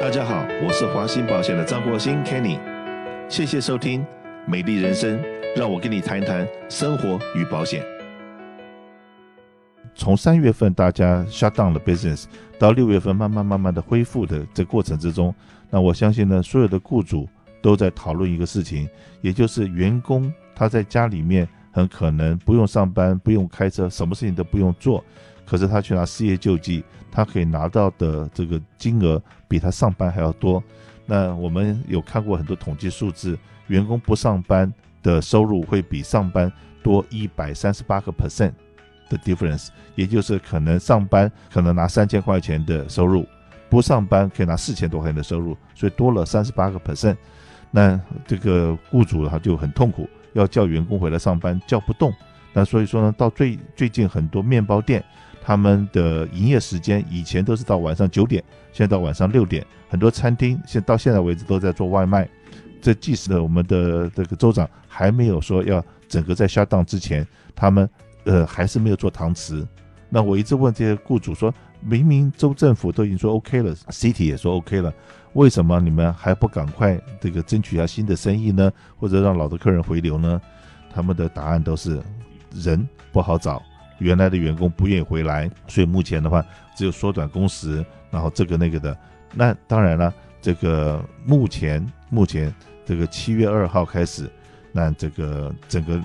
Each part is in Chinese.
大家好，我是华兴保险的张国兴 Kenny，谢谢收听《美丽人生》，让我跟你谈一谈生活与保险。从三月份大家 shut down 的 business，到六月份慢慢慢慢的恢复的这过程之中，那我相信呢，所有的雇主都在讨论一个事情，也就是员工他在家里面很可能不用上班，不用开车，什么事情都不用做。可是他去拿失业救济，他可以拿到的这个金额比他上班还要多。那我们有看过很多统计数字，员工不上班的收入会比上班多一百三十八个 percent 的 difference，也就是可能上班可能拿三千块钱的收入，不上班可以拿四千多块钱的收入，所以多了三十八个 percent。那这个雇主他就很痛苦，要叫员工回来上班叫不动。那所以说呢，到最最近很多面包店。他们的营业时间以前都是到晚上九点，现在到晚上六点。很多餐厅现到现在为止都在做外卖。这即使呢，我们的这个州长还没有说要整个在下档之前，他们呃还是没有做搪瓷。那我一直问这些雇主说，明明州政府都已经说 OK 了，City 也说 OK 了，为什么你们还不赶快这个争取一下新的生意呢？或者让老的客人回流呢？他们的答案都是人不好找。原来的员工不愿意回来，所以目前的话只有缩短工时，然后这个那个的。那当然了，这个目前目前这个七月二号开始，那这个整个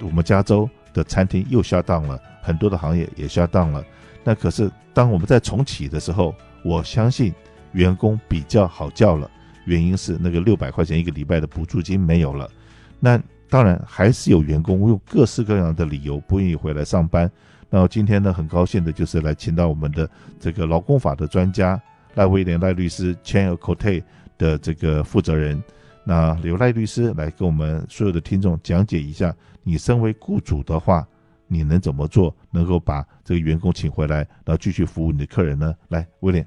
我们加州的餐厅又下档了，很多的行业也下档了。那可是当我们在重启的时候，我相信员工比较好叫了，原因是那个六百块钱一个礼拜的补助金没有了。那当然，还是有员工用各式各样的理由不愿意回来上班。那我今天呢，很高兴的就是来请到我们的这个劳工法的专家赖威廉赖律师 Chan Cote 的这个负责人。那由赖律师来跟我们所有的听众讲解一下，你身为雇主的话，你能怎么做，能够把这个员工请回来，然后继续服务你的客人呢？来，威廉。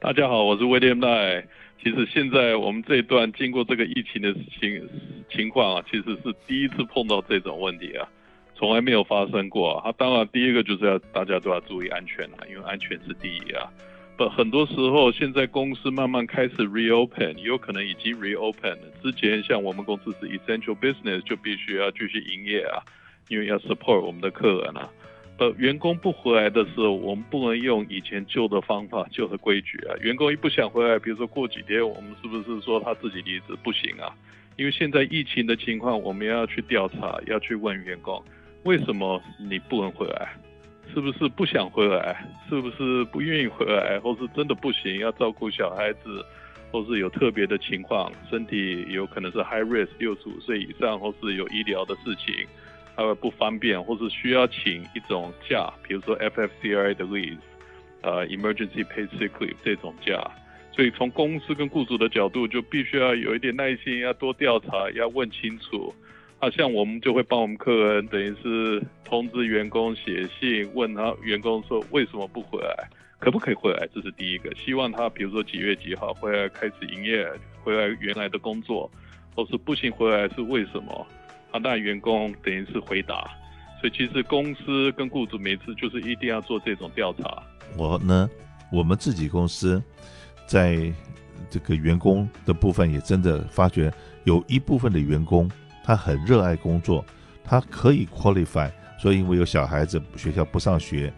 大家好，我是威廉赖。其实现在我们这一段经过这个疫情的情情况啊，其实是第一次碰到这种问题啊，从来没有发生过啊。当然，第一个就是要大家都要注意安全啊，因为安全是第一啊。不，很多时候现在公司慢慢开始 reopen，有可能已经 reopen 了。之前像我们公司是 essential business，就必须要继续营业啊，因为要 support 我们的客人啊。呃，员工不回来的时候，我们不能用以前旧的方法、旧的规矩啊。员工一不想回来，比如说过几天，我们是不是说他自己离职不行啊？因为现在疫情的情况，我们要去调查，要去问员工，为什么你不能回来？是不是不想回来？是不是不愿意回来？或是真的不行，要照顾小孩子，或是有特别的情况，身体有可能是 high risk，六十五岁以上，或是有医疗的事情。他会不方便，或是需要请一种假，比如说 FFCRA 的 leave，呃，emergency paid sick leave 这种假。所以从公司跟雇主的角度，就必须要有一点耐心，要多调查，要问清楚。啊，像我们就会帮我们客人，等于是通知员工写信问他员工说为什么不回来，可不可以回来？这是第一个。希望他比如说几月几号回来开始营业，回来原来的工作，或是不行回来是为什么？啊，那员工等于是回答，所以其实公司跟雇主每次就是一定要做这种调查。我呢，我们自己公司在这个员工的部分也真的发觉，有一部分的员工他很热爱工作，他可以 qualify，所以因为有小孩子学校不上学，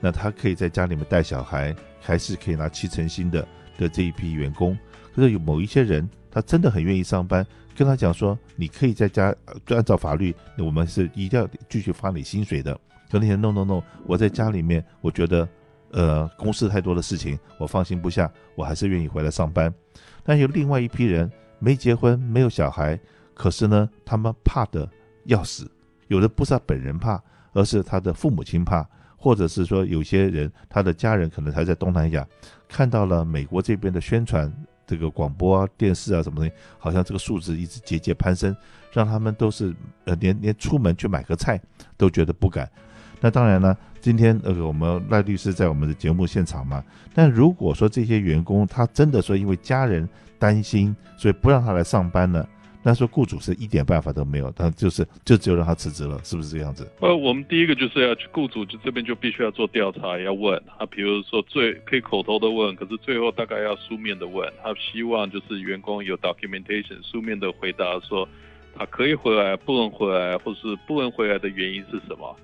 那他可以在家里面带小孩，还是可以拿七成薪的的这一批员工。可是有某一些人，他真的很愿意上班。跟他讲说，你可以在家，按照法律，我们是一定要继续发你薪水的。可那些 no no no，我在家里面，我觉得，呃，公司太多的事情，我放心不下，我还是愿意回来上班。但有另外一批人，没结婚，没有小孩，可是呢，他们怕的要死。有的不是他本人怕，而是他的父母亲怕，或者是说有些人，他的家人可能还在东南亚，看到了美国这边的宣传。这个广播啊、电视啊什么东西，好像这个数字一直节节攀升，让他们都是呃连连出门去买个菜都觉得不敢。那当然呢，今天呃我们赖律师在我们的节目现场嘛。但如果说这些员工他真的说因为家人担心，所以不让他来上班呢，那说雇主是一点办法都没有，他就是就只有让他辞职了，是不是这样子？呃，我们第一个就是要去雇主就这边就必须要做调查，要问他，比如说最可以口头的问，可是最后大概要书面的问，他希望就是员工有 documentation 书面的回答说他可以回来，不能回来，或是不能回来的原因是什么？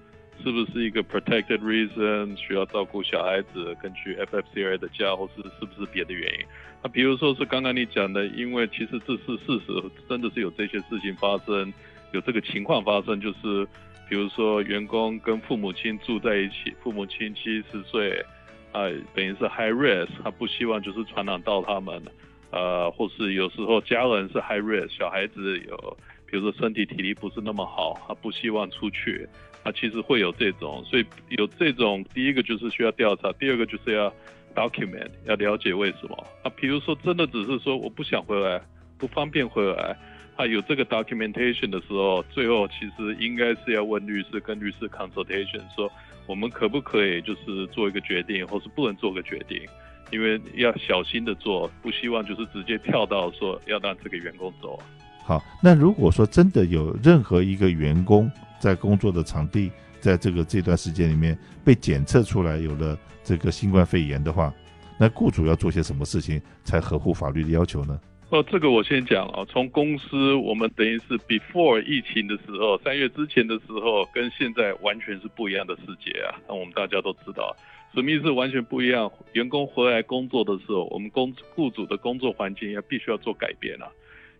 是不是一个 protected reason 需要照顾小孩子，根据 FFCA 的家，或是是不是别的原因？那比如说是刚刚你讲的，因为其实这是事实，真的是有这些事情发生，有这个情况发生，就是比如说员工跟父母亲住在一起，父母亲七十岁，啊、等于是 high risk，他不希望就是传染到他们，呃，或是有时候家人是 high risk，小孩子有，比如说身体体力不是那么好，他不希望出去。他，其实会有这种，所以有这种，第一个就是需要调查，第二个就是要 document，要了解为什么。啊，比如说真的只是说我不想回来，不方便回来，他，有这个 documentation 的时候，最后其实应该是要问律师，跟律师 consultation，说我们可不可以就是做一个决定，或是不能做个决定，因为要小心的做，不希望就是直接跳到说要让这个员工走。好，那如果说真的有任何一个员工，在工作的场地，在这个这段时间里面被检测出来有了这个新冠肺炎的话，那雇主要做些什么事情才合乎法律的要求呢？哦，这个我先讲啊，从公司我们等于是 before 疫情的时候，三月之前的时候，跟现在完全是不一样的世界啊。那我们大家都知道，什么意思？完全不一样。员工回来工作的时候，我们工雇主的工作环境要必须要做改变啊。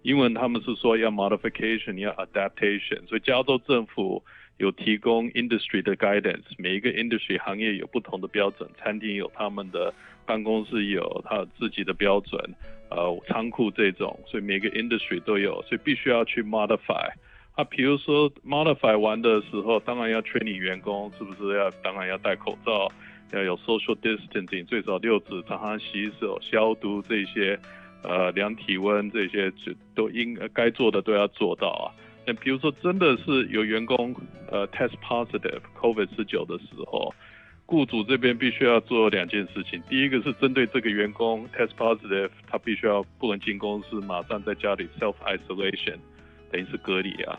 英文他们是说要 modification，要 adaptation，所以加州政府有提供 industry 的 guidance，每一个 industry 行业有不同的标准，餐厅有他们的，办公室有他自己的标准，呃，仓库这种，所以每个 industry 都有，所以必须要去 modify。啊，比如说 modify 完的时候，当然要 training 员工，是不是要？当然要戴口罩，要有 social distancing，最少六指，常常洗手、消毒这些。呃，量体温这些就都应该做的都要做到啊。那比如说，真的是有员工呃 test positive COVID 十九的时候，雇主这边必须要做两件事情。第一个是针对这个员工 test positive，他必须要不能进公司，马上在家里 self isolation，等于是隔离啊。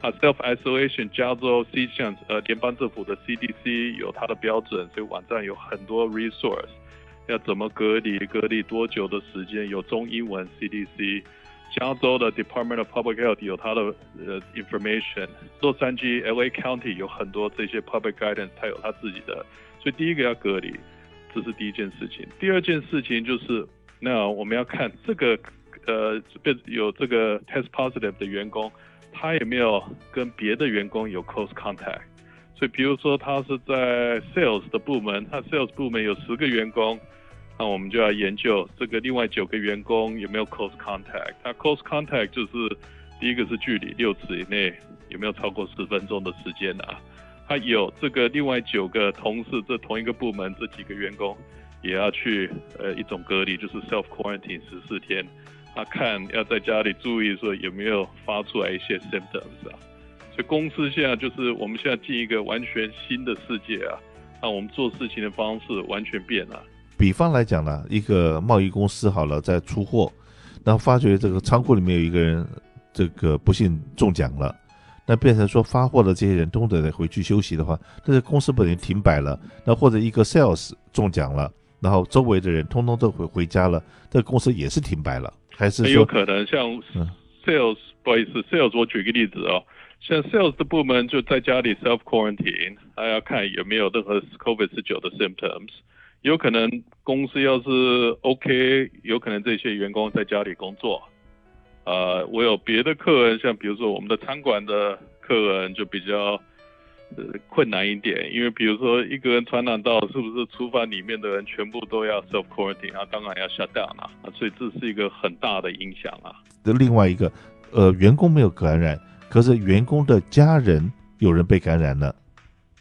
啊，self isolation，加州 C 像呃联邦政府的 CDC 有它的标准，所以网站有很多 resource。要怎么隔离？隔离多久的时间？有中英文 CDC，加州的 Department of Public Health 有它的呃 information，洛杉矶 LA County 有很多这些 public guidance，它有它自己的。所以第一个要隔离，这是第一件事情。第二件事情就是，那我们要看这个呃被有这个 test positive 的员工，他有没有跟别的员工有 close contact。所以比如说他是在 sales 的部门，他 sales 部门有十个员工。那我们就要研究这个另外九个员工有没有 close contact。那 close contact 就是第一个是距离六尺以内有没有超过十分钟的时间啊？他有这个另外九个同事，这同一个部门这几个员工也要去呃一种隔离，就是 self quarantine 十四天。他看要在家里注意说有没有发出来一些 symptoms 啊。所以公司现在就是我们现在进一个完全新的世界啊，那我们做事情的方式完全变了。比方来讲呢，一个贸易公司好了，在出货，然后发觉这个仓库里面有一个人，这个不幸中奖了，那变成说发货的这些人都得回去休息的话，这个公司本身停摆了。那或者一个 sales 中奖了，然后周围的人通通都回回家了，这个公司也是停摆了，还是很有可能像 sales，、嗯、不好意思，sales 我举个例子哦，像 sales 的部门就在家里 self quarantine，还要看有没有任何 COVID 19的 symptoms。有可能公司要是 OK，有可能这些员工在家里工作。呃，我有别的客人，像比如说我们的餐馆的客人就比较呃困难一点，因为比如说一个人传染到，是不是厨房里面的人全部都要 self quarantine 啊？当然要 shut down 啊，所以这是一个很大的影响啊。的另外一个，呃，员工没有感染，可是员工的家人有人被感染了，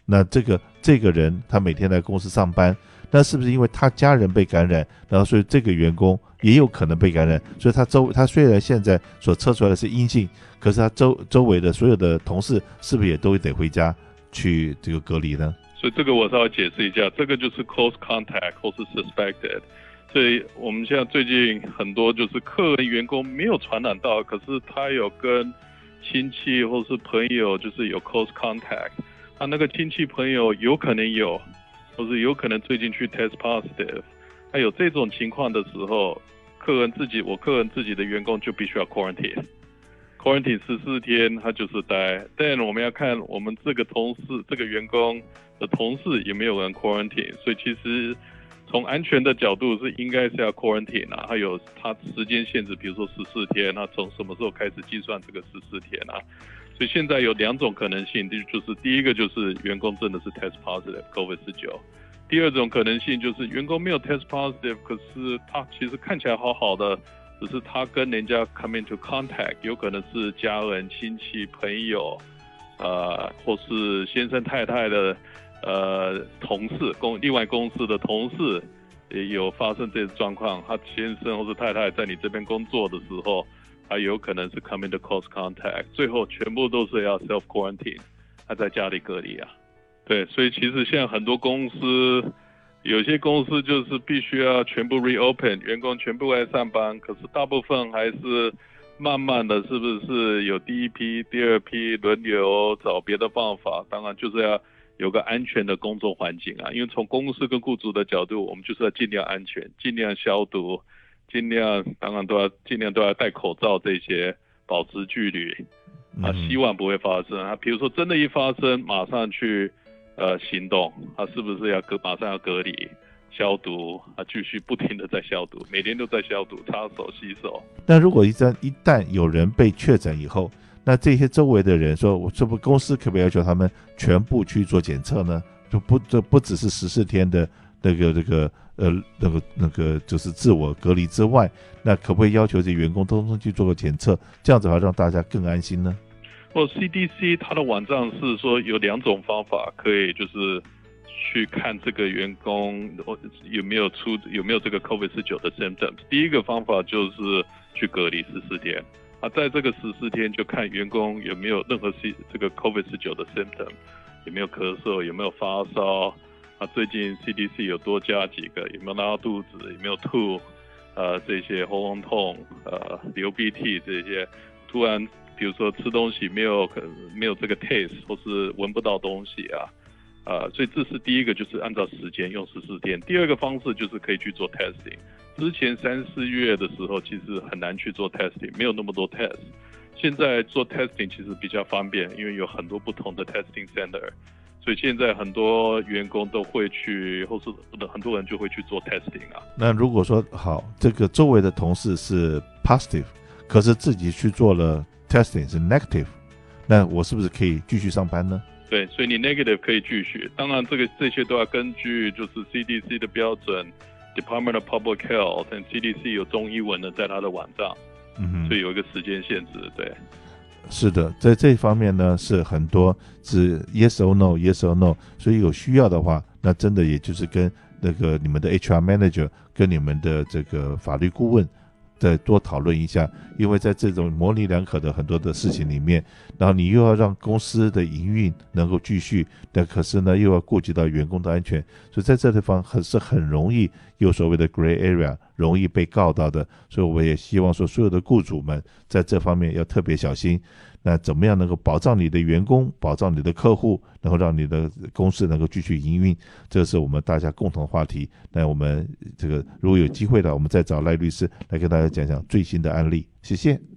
那这个这个人他每天来公司上班。那是不是因为他家人被感染，然后所以这个员工也有可能被感染？所以他周他虽然现在所测出来的是阴性，可是他周周围的所有的同事是不是也都得回家去这个隔离呢？所以这个我稍微解释一下，这个就是 close contact 或是 suspected。所以我们现在最近很多就是客人员工没有传染到，可是他有跟亲戚或是朋友就是有 close contact，他那个亲戚朋友有可能有，或是有可能最近去 test positive，他有这种情况的时候，客人自己我客人自己的员工就必须要 quarantine，quarantine 十四天他就是待，但我们要看我们这个同事这个员工的同事有没有人 quarantine，所以其实。从安全的角度是应该是要 quarantine 啊，还有他时间限制，比如说十四天，那从什么时候开始计算这个十四天啊？所以现在有两种可能性，就就是第一个就是员工真的是 test positive COVID 十九，第二种可能性就是员工没有 test positive，可是他其实看起来好好的，只是他跟人家 come into contact，有可能是家人、亲戚、朋友，呃，或是先生太太的。呃，同事公另外公司的同事也有发生这种状况，他先生或是太太在你这边工作的时候，他有可能是 come into close contact，最后全部都是要 self quarantine，他在家里隔离啊。对，所以其实现在很多公司，有些公司就是必须要全部 reopen，员工全部来上班，可是大部分还是慢慢的，是不是有第一批、第二批轮流找别的方法？当然就是要。有个安全的工作环境啊，因为从公司跟雇主的角度，我们就是要尽量安全，尽量消毒，尽量当然都要尽量都要戴口罩这些，保持距离啊，希望不会发生啊。比如说真的，一发生，马上去呃行动，啊，是不是要隔马上要隔离、消毒啊，继续不停的在消毒，每天都在消毒，擦手、洗手。那如果一旦一旦有人被确诊以后，那这些周围的人说：“我这不公司可不可以要求他们全部去做检测呢？就不这不只是十四天的那个这个呃那个那个就是自我隔离之外，那可不可以要求这些员工通通去做个检测？这样子的话让大家更安心呢？”哦，CDC 它的网站是说有两种方法可以就是去看这个员工有没有出有没有这个 COVID-19 的 symptoms。第一个方法就是去隔离十四天。啊，在这个十四天就看员工有没有任何 C 这个 COVID 十九的 symptom，有没有咳嗽，有没有发烧，啊，最近 CDC 有多加几个，有没有拉肚子，有没有吐，呃，这些喉咙痛，呃，流鼻涕这些，突然比如说吃东西没有可没有这个 taste 或是闻不到东西啊，啊，所以这是第一个，就是按照时间用十四天。第二个方式就是可以去做 testing。之前三四月的时候，其实很难去做 testing，没有那么多 test。现在做 testing 其实比较方便，因为有很多不同的 testing center，所以现在很多员工都会去，或是很多人就会去做 testing 啊。那如果说好，这个周围的同事是 positive，可是自己去做了 testing 是 negative，那我是不是可以继续上班呢？对，所以你 negative 可以继续，当然这个这些都要根据就是 CDC 的标准。Department of Public Health 和 CDC 有中英文的在它的网站，嗯哼，所以有一个时间限制，对，是的，在这方面呢是很多是 Yes or No，Yes or No，所以有需要的话，那真的也就是跟那个你们的 HR Manager 跟你们的这个法律顾问。再多讨论一下，因为在这种模棱两可的很多的事情里面，然后你又要让公司的营运能够继续，但可是呢又要顾及到员工的安全，所以在这地方很是很容易有所谓的 gray area，容易被告到的。所以我也希望说，所有的雇主们在这方面要特别小心。那怎么样能够保障你的员工，保障你的客户，能够让你的公司能够继续营运？这是我们大家共同的话题。那我们这个如果有机会的，我们再找赖律师来跟大家讲讲最新的案例。谢谢。